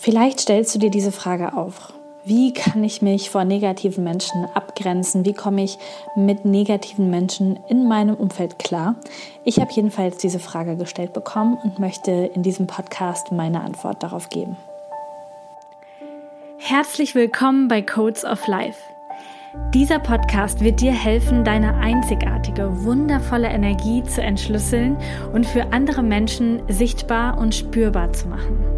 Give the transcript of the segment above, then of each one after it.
Vielleicht stellst du dir diese Frage auf. Wie kann ich mich vor negativen Menschen abgrenzen? Wie komme ich mit negativen Menschen in meinem Umfeld klar? Ich habe jedenfalls diese Frage gestellt bekommen und möchte in diesem Podcast meine Antwort darauf geben. Herzlich willkommen bei Codes of Life. Dieser Podcast wird dir helfen, deine einzigartige, wundervolle Energie zu entschlüsseln und für andere Menschen sichtbar und spürbar zu machen.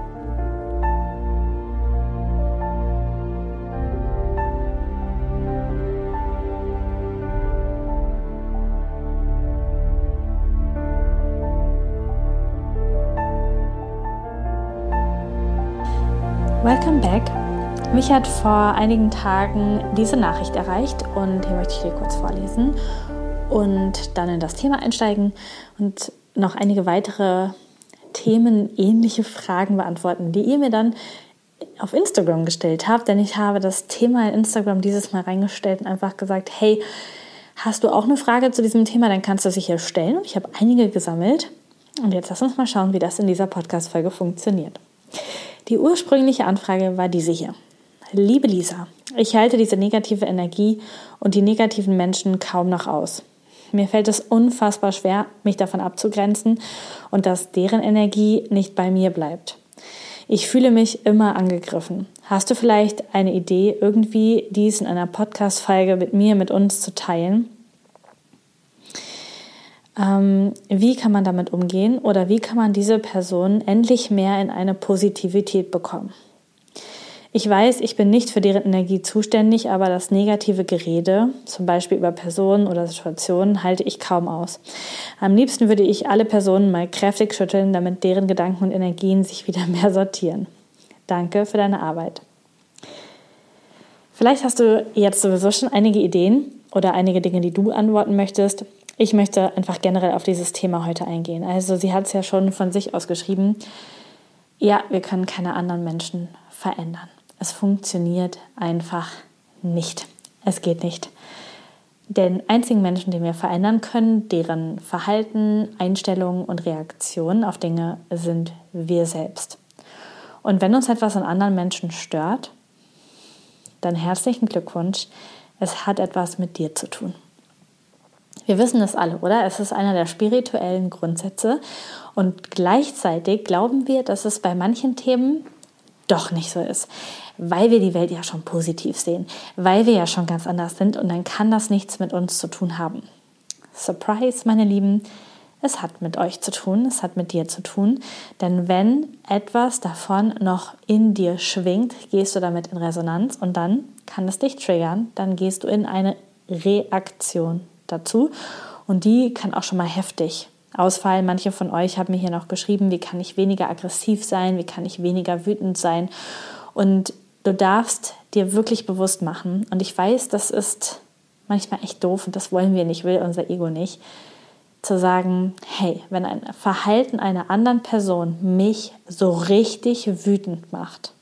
Welcome back. Mich hat vor einigen Tagen diese Nachricht erreicht und hier möchte ich dir kurz vorlesen und dann in das Thema einsteigen und noch einige weitere themenähnliche Fragen beantworten, die ihr mir dann auf Instagram gestellt habt, denn ich habe das Thema in Instagram dieses Mal reingestellt und einfach gesagt, hey, hast du auch eine Frage zu diesem Thema, dann kannst du sie hier stellen ich habe einige gesammelt und jetzt lass uns mal schauen, wie das in dieser Podcast-Folge funktioniert. Die ursprüngliche Anfrage war diese hier. Liebe Lisa, ich halte diese negative Energie und die negativen Menschen kaum noch aus. Mir fällt es unfassbar schwer, mich davon abzugrenzen und dass deren Energie nicht bei mir bleibt. Ich fühle mich immer angegriffen. Hast du vielleicht eine Idee, irgendwie dies in einer Podcast-Folge mit mir, mit uns zu teilen? Ähm, wie kann man damit umgehen oder wie kann man diese Person endlich mehr in eine Positivität bekommen? Ich weiß, ich bin nicht für deren Energie zuständig, aber das negative Gerede, zum Beispiel über Personen oder Situationen, halte ich kaum aus. Am liebsten würde ich alle Personen mal kräftig schütteln, damit deren Gedanken und Energien sich wieder mehr sortieren. Danke für deine Arbeit. Vielleicht hast du jetzt sowieso schon einige Ideen oder einige Dinge, die du antworten möchtest. Ich möchte einfach generell auf dieses Thema heute eingehen. Also sie hat es ja schon von sich aus geschrieben. Ja, wir können keine anderen Menschen verändern. Es funktioniert einfach nicht. Es geht nicht. Den einzigen Menschen, den wir verändern können, deren Verhalten, Einstellungen und Reaktionen auf Dinge sind wir selbst. Und wenn uns etwas an anderen Menschen stört, dann herzlichen Glückwunsch. Es hat etwas mit dir zu tun. Wir wissen das alle, oder? Es ist einer der spirituellen Grundsätze. Und gleichzeitig glauben wir, dass es bei manchen Themen doch nicht so ist, weil wir die Welt ja schon positiv sehen, weil wir ja schon ganz anders sind und dann kann das nichts mit uns zu tun haben. Surprise, meine Lieben, es hat mit euch zu tun, es hat mit dir zu tun, denn wenn etwas davon noch in dir schwingt, gehst du damit in Resonanz und dann kann es dich triggern, dann gehst du in eine Reaktion dazu. Und die kann auch schon mal heftig ausfallen. Manche von euch haben mir hier noch geschrieben, wie kann ich weniger aggressiv sein, wie kann ich weniger wütend sein. Und du darfst dir wirklich bewusst machen, und ich weiß, das ist manchmal echt doof und das wollen wir nicht, will unser Ego nicht, zu sagen, hey, wenn ein Verhalten einer anderen Person mich so richtig wütend macht,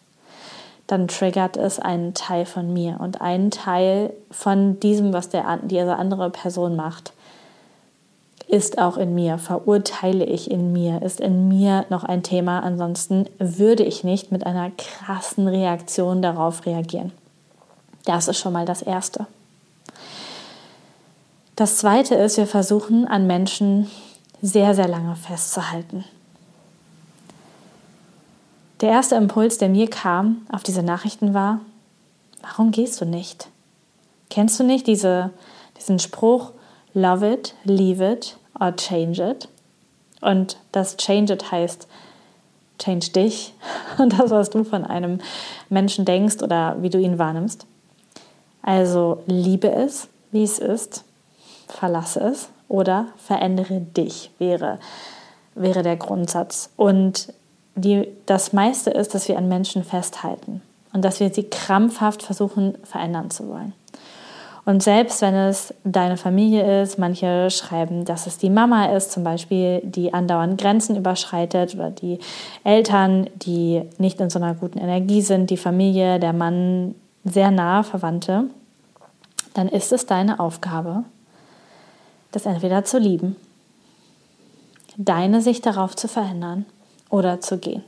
dann triggert es einen Teil von mir und einen Teil von diesem, was der, diese andere Person macht, ist auch in mir, verurteile ich in mir, ist in mir noch ein Thema. Ansonsten würde ich nicht mit einer krassen Reaktion darauf reagieren. Das ist schon mal das Erste. Das Zweite ist, wir versuchen an Menschen sehr, sehr lange festzuhalten. Der erste Impuls, der mir kam auf diese Nachrichten war, warum gehst du nicht? Kennst du nicht diese, diesen Spruch, love it, leave it or change it? Und das change it heißt, change dich und das, was du von einem Menschen denkst oder wie du ihn wahrnimmst. Also liebe es, wie es ist, verlasse es oder verändere dich, wäre, wäre der Grundsatz. Und die, das meiste ist, dass wir an Menschen festhalten und dass wir sie krampfhaft versuchen verändern zu wollen. Und selbst wenn es deine Familie ist, manche schreiben, dass es die Mama ist, zum Beispiel, die andauernd Grenzen überschreitet oder die Eltern, die nicht in so einer guten Energie sind, die Familie, der Mann, sehr nahe Verwandte, dann ist es deine Aufgabe, das entweder zu lieben, deine Sicht darauf zu verändern oder zu gehen.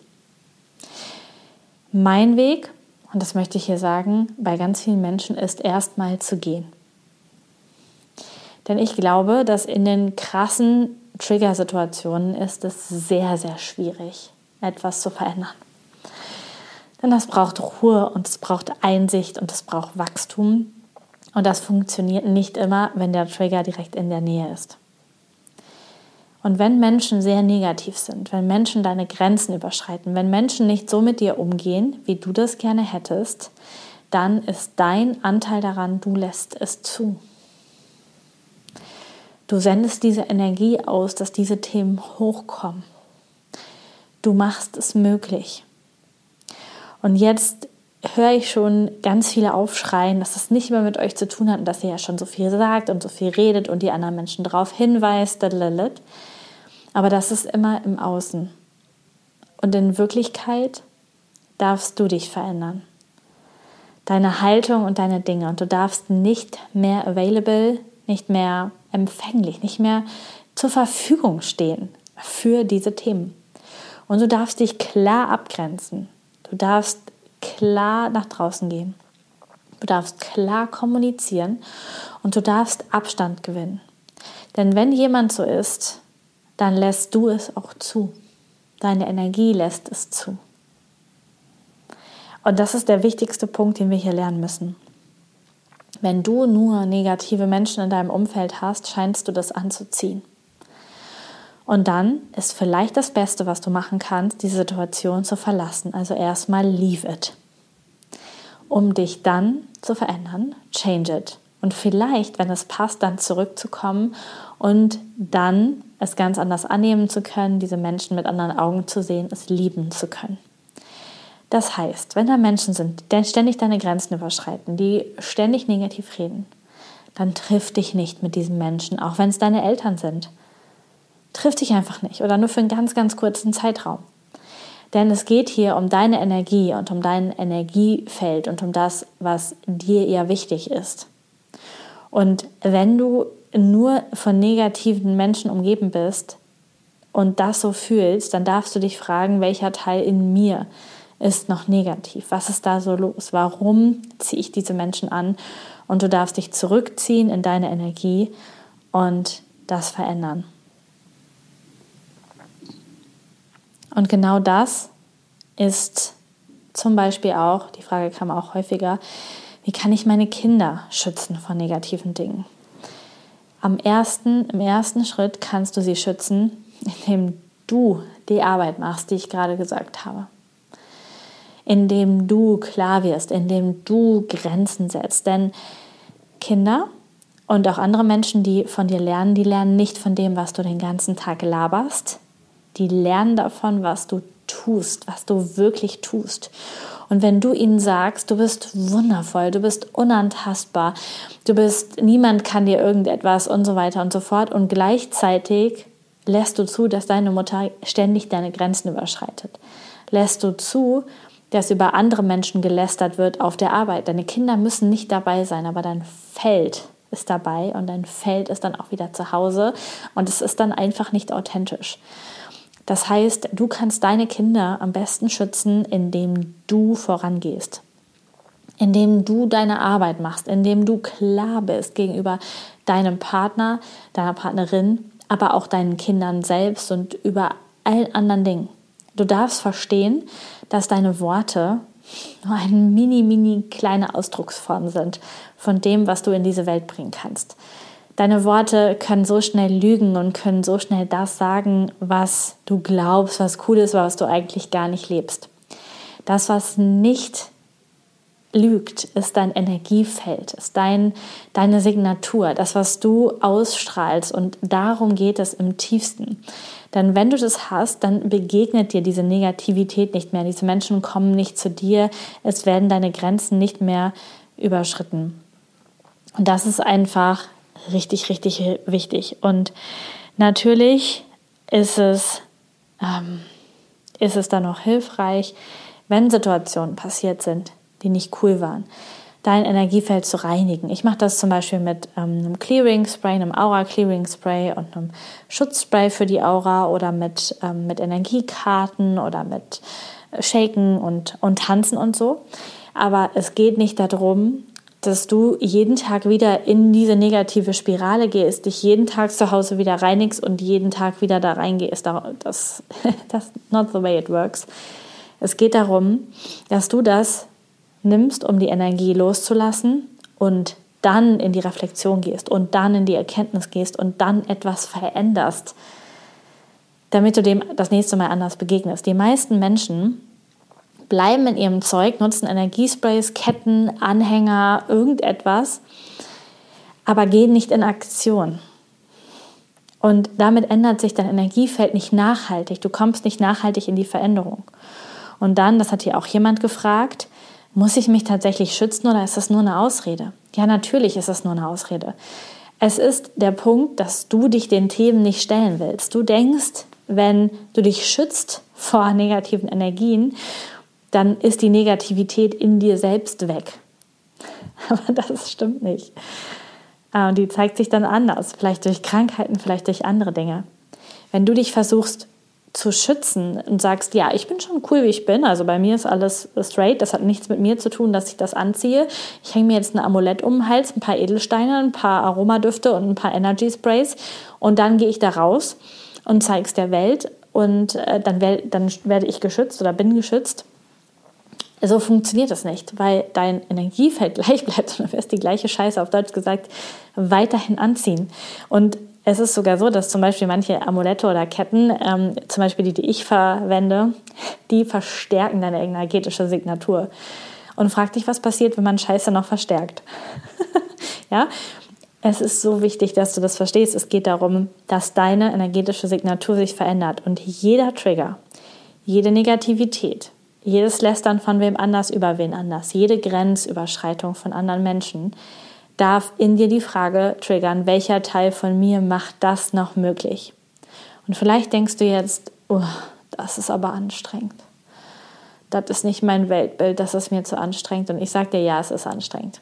Mein Weg und das möchte ich hier sagen, bei ganz vielen Menschen ist erstmal zu gehen. Denn ich glaube, dass in den krassen Trigger-Situationen ist es sehr, sehr schwierig, etwas zu verändern. Denn das braucht Ruhe und es braucht Einsicht und es braucht Wachstum. Und das funktioniert nicht immer, wenn der Trigger direkt in der Nähe ist. Und wenn Menschen sehr negativ sind, wenn Menschen deine Grenzen überschreiten, wenn Menschen nicht so mit dir umgehen, wie du das gerne hättest, dann ist dein Anteil daran, du lässt es zu. Du sendest diese Energie aus, dass diese Themen hochkommen. Du machst es möglich. Und jetzt höre ich schon ganz viele aufschreien, dass das nicht mehr mit euch zu tun hat und dass ihr ja schon so viel sagt und so viel redet und die anderen Menschen darauf hinweist. Aber das ist immer im Außen. Und in Wirklichkeit darfst du dich verändern. Deine Haltung und deine Dinge. Und du darfst nicht mehr available, nicht mehr empfänglich, nicht mehr zur Verfügung stehen für diese Themen. Und du darfst dich klar abgrenzen. Du darfst klar nach draußen gehen. Du darfst klar kommunizieren und du darfst Abstand gewinnen. Denn wenn jemand so ist, dann lässt du es auch zu. Deine Energie lässt es zu. Und das ist der wichtigste Punkt, den wir hier lernen müssen. Wenn du nur negative Menschen in deinem Umfeld hast, scheinst du das anzuziehen. Und dann ist vielleicht das Beste, was du machen kannst, die Situation zu verlassen. Also erstmal leave it. Um dich dann zu verändern, change it. Und vielleicht, wenn es passt, dann zurückzukommen und dann es ganz anders annehmen zu können, diese Menschen mit anderen Augen zu sehen, es lieben zu können. Das heißt, wenn da Menschen sind, die ständig deine Grenzen überschreiten, die ständig negativ reden, dann triff dich nicht mit diesen Menschen, auch wenn es deine Eltern sind. Triff dich einfach nicht oder nur für einen ganz, ganz kurzen Zeitraum. Denn es geht hier um deine Energie und um dein Energiefeld und um das, was dir eher wichtig ist. Und wenn du nur von negativen Menschen umgeben bist und das so fühlst, dann darfst du dich fragen, welcher Teil in mir ist noch negativ? Was ist da so los? Warum ziehe ich diese Menschen an? Und du darfst dich zurückziehen in deine Energie und das verändern. Und genau das ist zum Beispiel auch, die Frage kam auch häufiger, wie kann ich meine Kinder schützen von negativen Dingen? Am ersten, Im ersten Schritt kannst du sie schützen, indem du die Arbeit machst, die ich gerade gesagt habe. Indem du klar wirst, indem du Grenzen setzt. Denn Kinder und auch andere Menschen, die von dir lernen, die lernen nicht von dem, was du den ganzen Tag laberst. Die lernen davon, was du tust, was du wirklich tust. Und wenn du ihnen sagst, du bist wundervoll, du bist unantastbar, du bist, niemand kann dir irgendetwas und so weiter und so fort und gleichzeitig lässt du zu, dass deine Mutter ständig deine Grenzen überschreitet. Lässt du zu, dass über andere Menschen gelästert wird auf der Arbeit. Deine Kinder müssen nicht dabei sein, aber dein Feld ist dabei und dein Feld ist dann auch wieder zu Hause und es ist dann einfach nicht authentisch. Das heißt, du kannst deine Kinder am besten schützen, indem du vorangehst, indem du deine Arbeit machst, indem du klar bist gegenüber deinem Partner, deiner Partnerin, aber auch deinen Kindern selbst und über allen anderen Dingen. Du darfst verstehen, dass deine Worte nur eine mini, mini kleine Ausdrucksform sind von dem, was du in diese Welt bringen kannst. Deine Worte können so schnell lügen und können so schnell das sagen, was du glaubst, was cool ist, was du eigentlich gar nicht lebst. Das, was nicht lügt, ist dein Energiefeld, ist dein, deine Signatur, das, was du ausstrahlst. Und darum geht es im tiefsten. Denn wenn du das hast, dann begegnet dir diese Negativität nicht mehr. Diese Menschen kommen nicht zu dir. Es werden deine Grenzen nicht mehr überschritten. Und das ist einfach richtig, richtig wichtig. Und natürlich ist es, ähm, ist es dann auch hilfreich, wenn Situationen passiert sind, die nicht cool waren, dein Energiefeld zu reinigen. Ich mache das zum Beispiel mit ähm, einem Clearing Spray, einem Aura Clearing Spray und einem Schutzspray für die Aura oder mit, ähm, mit Energiekarten oder mit Shaken und, und Tanzen und so. Aber es geht nicht darum, dass du jeden Tag wieder in diese negative Spirale gehst, dich jeden Tag zu Hause wieder reinigst und jeden Tag wieder da reingehst. Das, das not the way it works. Es geht darum, dass du das nimmst, um die Energie loszulassen und dann in die Reflexion gehst und dann in die Erkenntnis gehst und dann etwas veränderst, damit du dem das nächste Mal anders begegnest. Die meisten Menschen bleiben in ihrem Zeug, nutzen Energiesprays, Ketten, Anhänger, irgendetwas, aber gehen nicht in Aktion. Und damit ändert sich dein Energiefeld nicht nachhaltig. Du kommst nicht nachhaltig in die Veränderung. Und dann, das hat hier auch jemand gefragt, muss ich mich tatsächlich schützen oder ist das nur eine Ausrede? Ja, natürlich ist das nur eine Ausrede. Es ist der Punkt, dass du dich den Themen nicht stellen willst. Du denkst, wenn du dich schützt vor negativen Energien, dann ist die Negativität in dir selbst weg. Aber das stimmt nicht. Ah, und die zeigt sich dann anders, vielleicht durch Krankheiten, vielleicht durch andere Dinge. Wenn du dich versuchst zu schützen und sagst, ja, ich bin schon cool, wie ich bin. Also bei mir ist alles straight. Das hat nichts mit mir zu tun, dass ich das anziehe. Ich hänge mir jetzt ein Amulett um den Hals, ein paar Edelsteine, ein paar Aromadüfte und ein paar Energy Sprays. Und dann gehe ich da raus und zeige es der Welt. Und äh, dann, dann werde ich geschützt oder bin geschützt. So funktioniert das nicht, weil dein Energiefeld gleich bleibt und du wirst die gleiche Scheiße auf Deutsch gesagt weiterhin anziehen. Und es ist sogar so, dass zum Beispiel manche Amulette oder Ketten, ähm, zum Beispiel die, die ich verwende, die verstärken deine energetische Signatur. Und frag dich, was passiert, wenn man Scheiße noch verstärkt. ja, es ist so wichtig, dass du das verstehst. Es geht darum, dass deine energetische Signatur sich verändert und jeder Trigger, jede Negativität, jedes Lästern von wem anders über wen anders, jede Grenzüberschreitung von anderen Menschen darf in dir die Frage triggern, welcher Teil von mir macht das noch möglich? Und vielleicht denkst du jetzt, oh, das ist aber anstrengend. Das ist nicht mein Weltbild, das ist mir zu anstrengend. Und ich sage dir, ja, es ist anstrengend.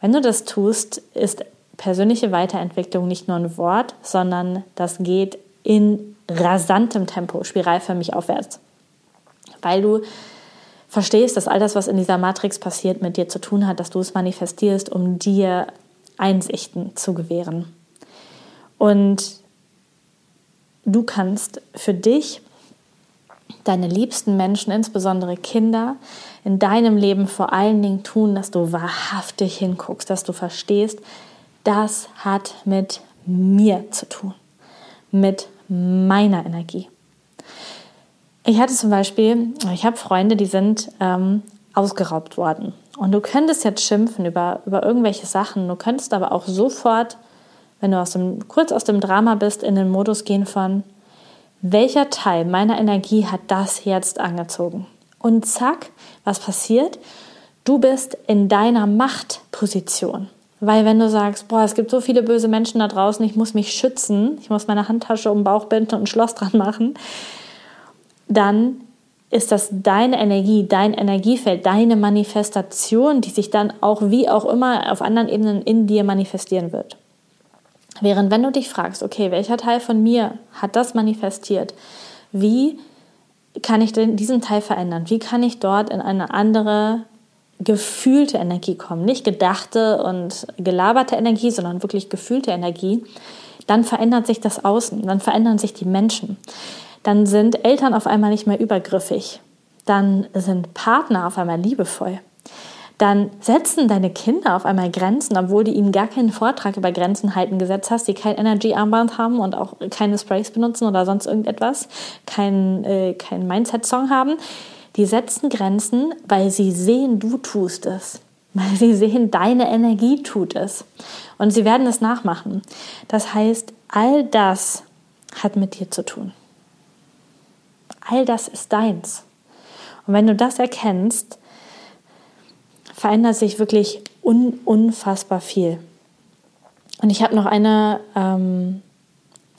Wenn du das tust, ist persönliche Weiterentwicklung nicht nur ein Wort, sondern das geht in rasantem Tempo, spiralförmig aufwärts. Weil du verstehst, dass all das, was in dieser Matrix passiert, mit dir zu tun hat, dass du es manifestierst, um dir Einsichten zu gewähren. Und du kannst für dich, deine liebsten Menschen, insbesondere Kinder, in deinem Leben vor allen Dingen tun, dass du wahrhaftig hinguckst, dass du verstehst, das hat mit mir zu tun, mit meiner Energie. Ich hatte zum Beispiel, ich habe Freunde, die sind ähm, ausgeraubt worden. Und du könntest jetzt schimpfen über, über irgendwelche Sachen. Du könntest aber auch sofort, wenn du aus dem, kurz aus dem Drama bist, in den Modus gehen von, welcher Teil meiner Energie hat das jetzt angezogen? Und zack, was passiert? Du bist in deiner Machtposition. Weil wenn du sagst, boah, es gibt so viele böse Menschen da draußen, ich muss mich schützen, ich muss meine Handtasche um den Bauch binden und ein Schloss dran machen, dann ist das deine Energie, dein Energiefeld, deine Manifestation, die sich dann auch wie auch immer auf anderen Ebenen in dir manifestieren wird. Während wenn du dich fragst, okay, welcher Teil von mir hat das manifestiert? Wie kann ich denn diesen Teil verändern? Wie kann ich dort in eine andere gefühlte Energie kommen? Nicht gedachte und gelaberte Energie, sondern wirklich gefühlte Energie. Dann verändert sich das Außen, dann verändern sich die Menschen dann sind Eltern auf einmal nicht mehr übergriffig. Dann sind Partner auf einmal liebevoll. Dann setzen deine Kinder auf einmal Grenzen, obwohl du ihnen gar keinen Vortrag über Grenzen halten gesetzt hast, die kein Energy-Armband haben und auch keine Sprays benutzen oder sonst irgendetwas, keinen äh, kein Mindset-Song haben. Die setzen Grenzen, weil sie sehen, du tust es. Weil sie sehen, deine Energie tut es. Und sie werden es nachmachen. Das heißt, all das hat mit dir zu tun. All das ist deins. Und wenn du das erkennst, verändert sich wirklich un unfassbar viel. Und ich habe noch eine, ähm,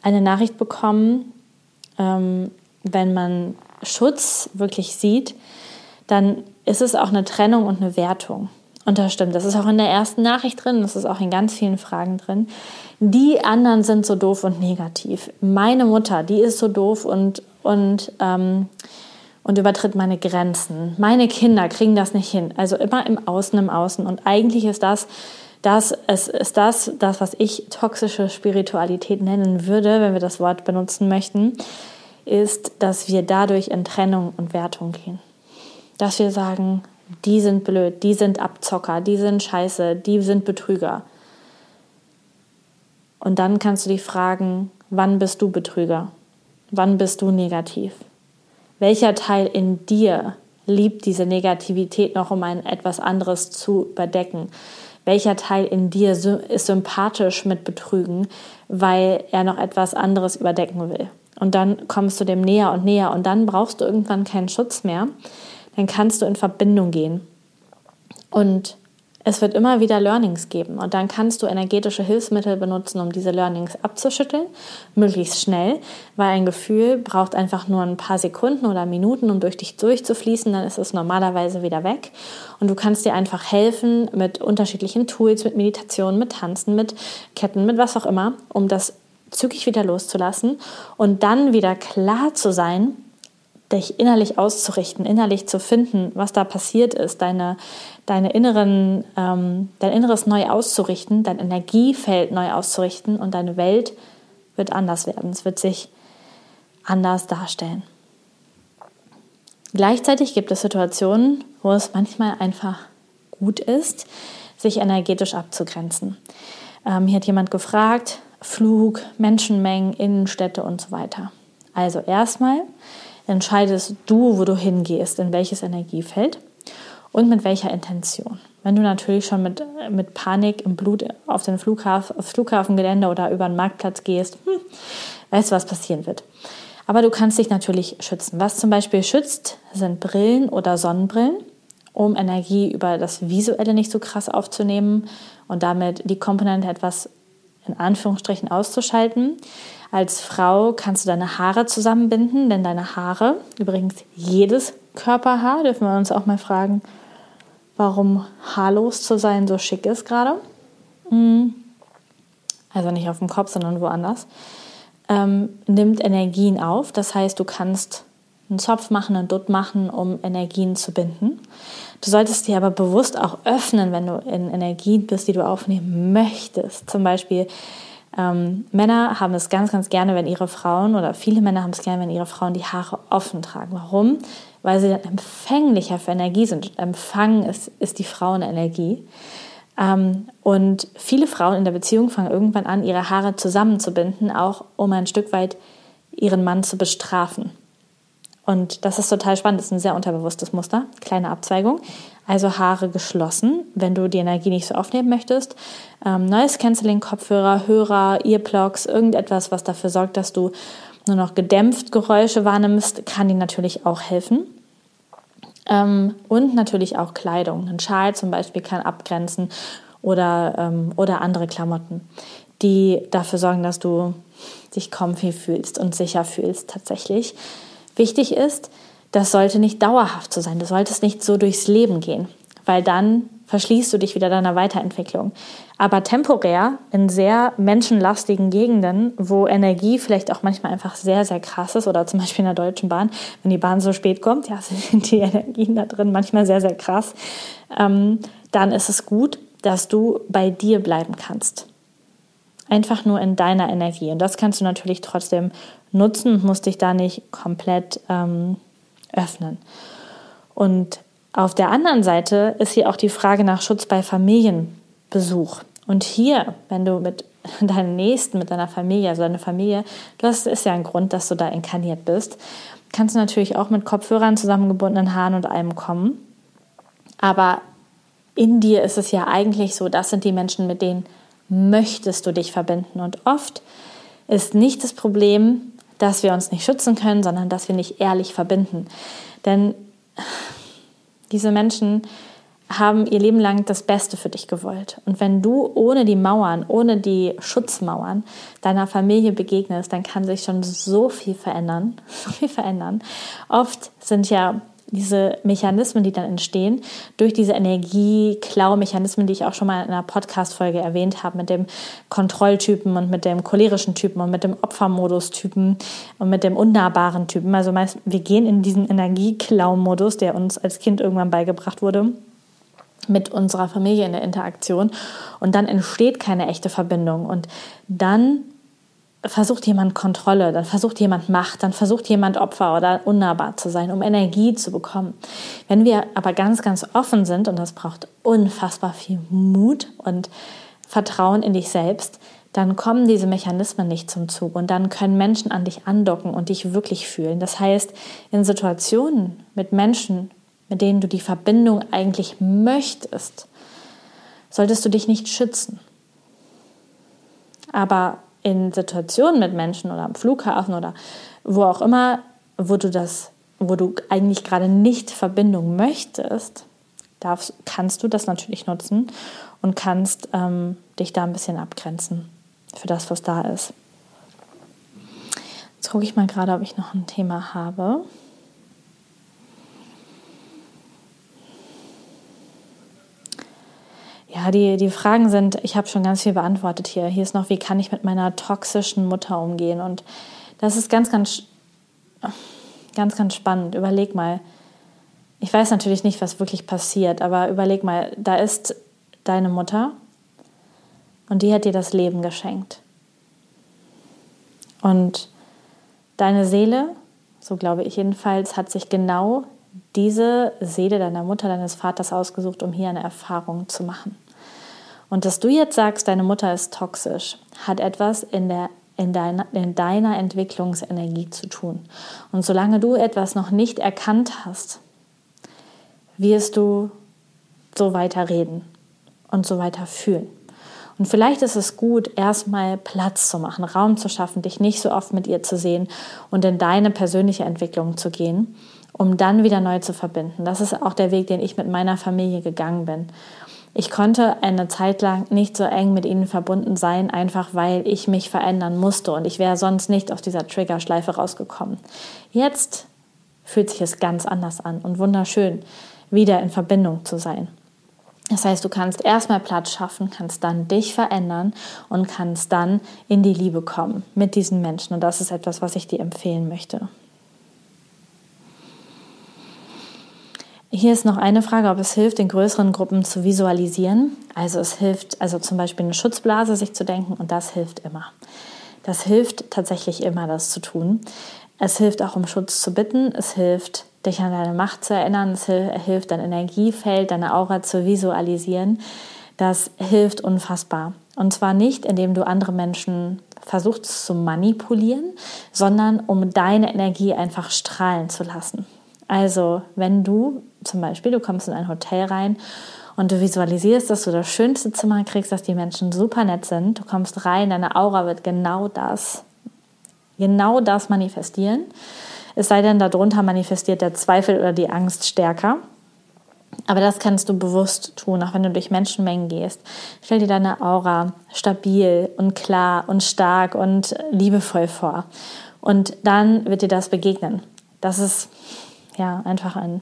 eine Nachricht bekommen, ähm, wenn man Schutz wirklich sieht, dann ist es auch eine Trennung und eine Wertung. Und das stimmt, das ist auch in der ersten Nachricht drin, das ist auch in ganz vielen Fragen drin. Die anderen sind so doof und negativ. Meine Mutter, die ist so doof und, und, ähm, und übertritt meine Grenzen. Meine Kinder kriegen das nicht hin. Also immer im Außen, im Außen. Und eigentlich ist das, das es ist das, das, was ich toxische Spiritualität nennen würde, wenn wir das Wort benutzen möchten, ist, dass wir dadurch in Trennung und Wertung gehen. Dass wir sagen, die sind blöd, die sind Abzocker, die sind scheiße, die sind Betrüger. Und dann kannst du dich fragen, wann bist du Betrüger? Wann bist du negativ? Welcher Teil in dir liebt diese Negativität noch, um ein etwas anderes zu überdecken? Welcher Teil in dir ist sympathisch mit Betrügen, weil er noch etwas anderes überdecken will? Und dann kommst du dem näher und näher und dann brauchst du irgendwann keinen Schutz mehr, dann kannst du in Verbindung gehen. Und es wird immer wieder Learnings geben und dann kannst du energetische Hilfsmittel benutzen, um diese Learnings abzuschütteln, möglichst schnell, weil ein Gefühl braucht einfach nur ein paar Sekunden oder Minuten, um durch dich durchzufließen, dann ist es normalerweise wieder weg. Und du kannst dir einfach helfen mit unterschiedlichen Tools, mit Meditation, mit Tanzen, mit Ketten, mit was auch immer, um das zügig wieder loszulassen und dann wieder klar zu sein, dich innerlich auszurichten, innerlich zu finden, was da passiert ist, deine, deine inneren, ähm, dein Inneres neu auszurichten, dein Energiefeld neu auszurichten und deine Welt wird anders werden. Es wird sich anders darstellen. Gleichzeitig gibt es Situationen, wo es manchmal einfach gut ist, sich energetisch abzugrenzen. Ähm, hier hat jemand gefragt, Flug, Menschenmengen, Innenstädte und so weiter. Also erstmal entscheidest du, wo du hingehst, in welches Energiefeld und mit welcher Intention. Wenn du natürlich schon mit, mit Panik im Blut auf den Flughafen, aufs Flughafengelände oder über den Marktplatz gehst, hm, weißt du, was passieren wird. Aber du kannst dich natürlich schützen. Was zum Beispiel schützt, sind Brillen oder Sonnenbrillen, um Energie über das Visuelle nicht so krass aufzunehmen und damit die Komponente etwas in Anführungsstrichen auszuschalten. Als Frau kannst du deine Haare zusammenbinden, denn deine Haare, übrigens jedes Körperhaar, dürfen wir uns auch mal fragen, warum haarlos zu sein so schick ist gerade. Hm. Also nicht auf dem Kopf, sondern woanders. Ähm, nimmt Energien auf. Das heißt, du kannst einen Zopf machen, einen Dutt machen, um Energien zu binden. Du solltest dir aber bewusst auch öffnen, wenn du in Energien bist, die du aufnehmen möchtest. Zum Beispiel ähm, Männer haben es ganz, ganz gerne, wenn ihre Frauen oder viele Männer haben es gerne, wenn ihre Frauen die Haare offen tragen. Warum? Weil sie dann empfänglicher für Energie sind. Empfangen ist, ist die Frauenenergie. Ähm, und viele Frauen in der Beziehung fangen irgendwann an, ihre Haare zusammenzubinden, auch um ein Stück weit ihren Mann zu bestrafen. Und das ist total spannend, das ist ein sehr unterbewusstes Muster, kleine Abzweigung. Also Haare geschlossen, wenn du die Energie nicht so aufnehmen möchtest. Ähm, Noise Cancelling Kopfhörer, Hörer, Earplugs, irgendetwas, was dafür sorgt, dass du nur noch gedämpft Geräusche wahrnimmst, kann dir natürlich auch helfen. Ähm, und natürlich auch Kleidung. Ein Schal zum Beispiel kann abgrenzen oder, ähm, oder andere Klamotten, die dafür sorgen, dass du dich comfy fühlst und sicher fühlst tatsächlich. Wichtig ist, das sollte nicht dauerhaft so sein. Du solltest nicht so durchs Leben gehen, weil dann verschließt du dich wieder deiner Weiterentwicklung. Aber temporär in sehr menschenlastigen Gegenden, wo Energie vielleicht auch manchmal einfach sehr, sehr krass ist, oder zum Beispiel in der Deutschen Bahn, wenn die Bahn so spät kommt, ja, sind die Energien da drin manchmal sehr, sehr krass, ähm, dann ist es gut, dass du bei dir bleiben kannst. Einfach nur in deiner Energie. Und das kannst du natürlich trotzdem nutzen und musst dich da nicht komplett ähm, öffnen. Und auf der anderen Seite ist hier auch die Frage nach Schutz bei Familienbesuch. Und hier, wenn du mit deinen Nächsten, mit deiner Familie, also deine Familie, das ist ja ein Grund, dass du da inkarniert bist, kannst du natürlich auch mit Kopfhörern, zusammengebundenen Haaren und allem kommen. Aber in dir ist es ja eigentlich so, das sind die Menschen, mit denen möchtest du dich verbinden. Und oft ist nicht das Problem, dass wir uns nicht schützen können, sondern dass wir nicht ehrlich verbinden. Denn diese Menschen haben ihr Leben lang das Beste für dich gewollt. Und wenn du ohne die Mauern, ohne die Schutzmauern deiner Familie begegnest, dann kann sich schon so viel verändern. So viel verändern. Oft sind ja diese Mechanismen, die dann entstehen, durch diese Energieklau-Mechanismen, die ich auch schon mal in einer Podcast-Folge erwähnt habe, mit dem Kontrolltypen und mit dem cholerischen Typen und mit dem Opfermodus-Typen und mit dem unnahbaren Typen. Also meist, wir gehen in diesen Energieklau-Modus, der uns als Kind irgendwann beigebracht wurde mit unserer Familie in der Interaktion und dann entsteht keine echte Verbindung und dann versucht jemand Kontrolle, dann versucht jemand Macht, dann versucht jemand Opfer oder unnahbar zu sein, um Energie zu bekommen. Wenn wir aber ganz, ganz offen sind, und das braucht unfassbar viel Mut und Vertrauen in dich selbst, dann kommen diese Mechanismen nicht zum Zug und dann können Menschen an dich andocken und dich wirklich fühlen. Das heißt, in Situationen mit Menschen, mit denen du die Verbindung eigentlich möchtest, solltest du dich nicht schützen. Aber in Situationen mit Menschen oder am Flughafen oder wo auch immer, wo du das, wo du eigentlich gerade nicht Verbindung möchtest, darfst, kannst du das natürlich nutzen und kannst ähm, dich da ein bisschen abgrenzen für das, was da ist. Jetzt gucke ich mal gerade, ob ich noch ein Thema habe. Ja, die, die Fragen sind, ich habe schon ganz viel beantwortet hier. Hier ist noch, wie kann ich mit meiner toxischen Mutter umgehen? Und das ist ganz, ganz, ganz, ganz spannend. Überleg mal. Ich weiß natürlich nicht, was wirklich passiert, aber überleg mal, da ist deine Mutter und die hat dir das Leben geschenkt. Und deine Seele, so glaube ich jedenfalls, hat sich genau diese Seele deiner Mutter, deines Vaters ausgesucht, um hier eine Erfahrung zu machen. Und dass du jetzt sagst, deine Mutter ist toxisch, hat etwas in, der, in, deiner, in deiner Entwicklungsenergie zu tun. Und solange du etwas noch nicht erkannt hast, wirst du so weiter reden und so weiter fühlen. Und vielleicht ist es gut, erstmal Platz zu machen, Raum zu schaffen, dich nicht so oft mit ihr zu sehen und in deine persönliche Entwicklung zu gehen, um dann wieder neu zu verbinden. Das ist auch der Weg, den ich mit meiner Familie gegangen bin. Ich konnte eine Zeit lang nicht so eng mit ihnen verbunden sein, einfach weil ich mich verändern musste und ich wäre sonst nicht aus dieser Triggerschleife rausgekommen. Jetzt fühlt sich es ganz anders an und wunderschön, wieder in Verbindung zu sein. Das heißt, du kannst erstmal Platz schaffen, kannst dann dich verändern und kannst dann in die Liebe kommen mit diesen Menschen. Und das ist etwas, was ich dir empfehlen möchte. Hier ist noch eine Frage, ob es hilft, in größeren Gruppen zu visualisieren. Also es hilft, also zum Beispiel eine Schutzblase sich zu denken und das hilft immer. Das hilft tatsächlich immer, das zu tun. Es hilft auch, um Schutz zu bitten. Es hilft, dich an deine Macht zu erinnern. Es hilft, dein Energiefeld, deine Aura zu visualisieren. Das hilft unfassbar. Und zwar nicht, indem du andere Menschen versuchst zu manipulieren, sondern um deine Energie einfach strahlen zu lassen. Also, wenn du zum Beispiel, du kommst in ein Hotel rein und du visualisierst, dass du das schönste Zimmer kriegst, dass die Menschen super nett sind, du kommst rein, deine Aura wird genau das, genau das manifestieren. Es sei denn, darunter manifestiert der Zweifel oder die Angst stärker. Aber das kannst du bewusst tun, auch wenn du durch Menschenmengen gehst. Stell dir deine Aura stabil und klar und stark und liebevoll vor. Und dann wird dir das begegnen. Das ist ja, einfach ein,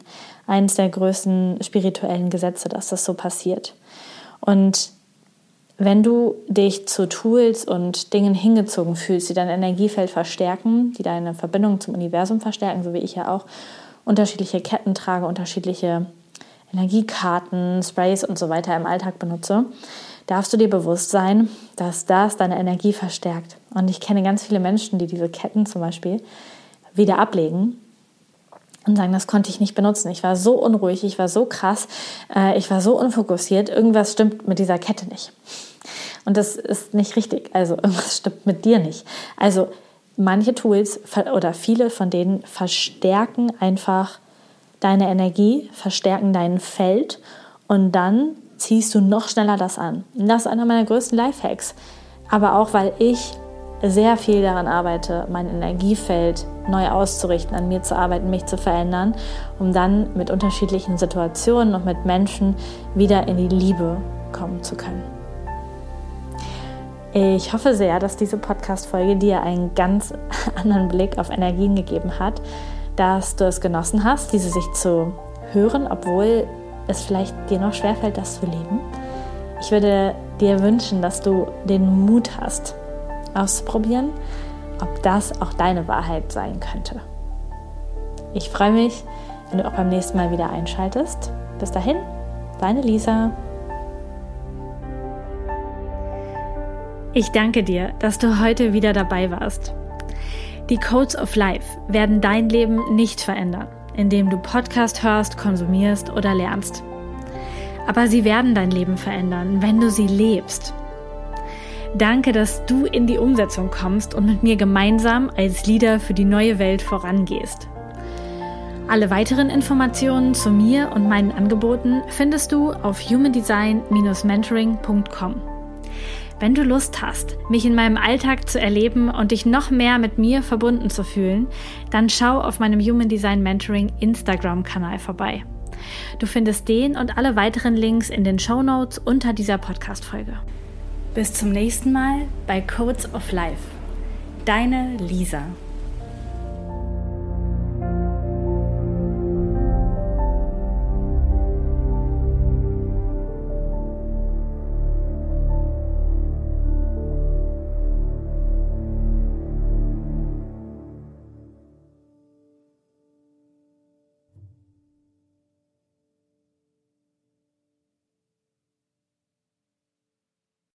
eines der größten spirituellen Gesetze, dass das so passiert. Und wenn du dich zu Tools und Dingen hingezogen fühlst, die dein Energiefeld verstärken, die deine Verbindung zum Universum verstärken, so wie ich ja auch unterschiedliche Ketten trage, unterschiedliche Energiekarten, Sprays und so weiter im Alltag benutze, darfst du dir bewusst sein, dass das deine Energie verstärkt. Und ich kenne ganz viele Menschen, die diese Ketten zum Beispiel wieder ablegen und sagen, das konnte ich nicht benutzen. Ich war so unruhig, ich war so krass, äh, ich war so unfokussiert, irgendwas stimmt mit dieser Kette nicht. Und das ist nicht richtig. Also irgendwas stimmt mit dir nicht. Also manche Tools oder viele von denen verstärken einfach deine Energie, verstärken dein Feld und dann ziehst du noch schneller das an. Und das ist einer meiner größten Lifehacks. Aber auch, weil ich sehr viel daran arbeite, mein Energiefeld neu auszurichten, an mir zu arbeiten, mich zu verändern, um dann mit unterschiedlichen Situationen und mit Menschen wieder in die Liebe kommen zu können. Ich hoffe sehr, dass diese Podcast-Folge dir einen ganz anderen Blick auf Energien gegeben hat, dass du es genossen hast, diese sich zu hören, obwohl es vielleicht dir noch schwerfällt, das zu leben. Ich würde dir wünschen, dass du den Mut hast, auszuprobieren, ob das auch deine Wahrheit sein könnte. Ich freue mich, wenn du auch beim nächsten Mal wieder einschaltest. Bis dahin, deine Lisa. Ich danke dir, dass du heute wieder dabei warst. Die Codes of Life werden dein Leben nicht verändern, indem du Podcast hörst, konsumierst oder lernst. Aber sie werden dein Leben verändern, wenn du sie lebst. Danke, dass du in die Umsetzung kommst und mit mir gemeinsam als Leader für die neue Welt vorangehst. Alle weiteren Informationen zu mir und meinen Angeboten findest du auf humandesign-mentoring.com. Wenn du Lust hast, mich in meinem Alltag zu erleben und dich noch mehr mit mir verbunden zu fühlen, dann schau auf meinem Human Design Mentoring Instagram-Kanal vorbei. Du findest den und alle weiteren Links in den Show Notes unter dieser Podcast-Folge. Bis zum nächsten Mal bei Codes of Life. Deine Lisa.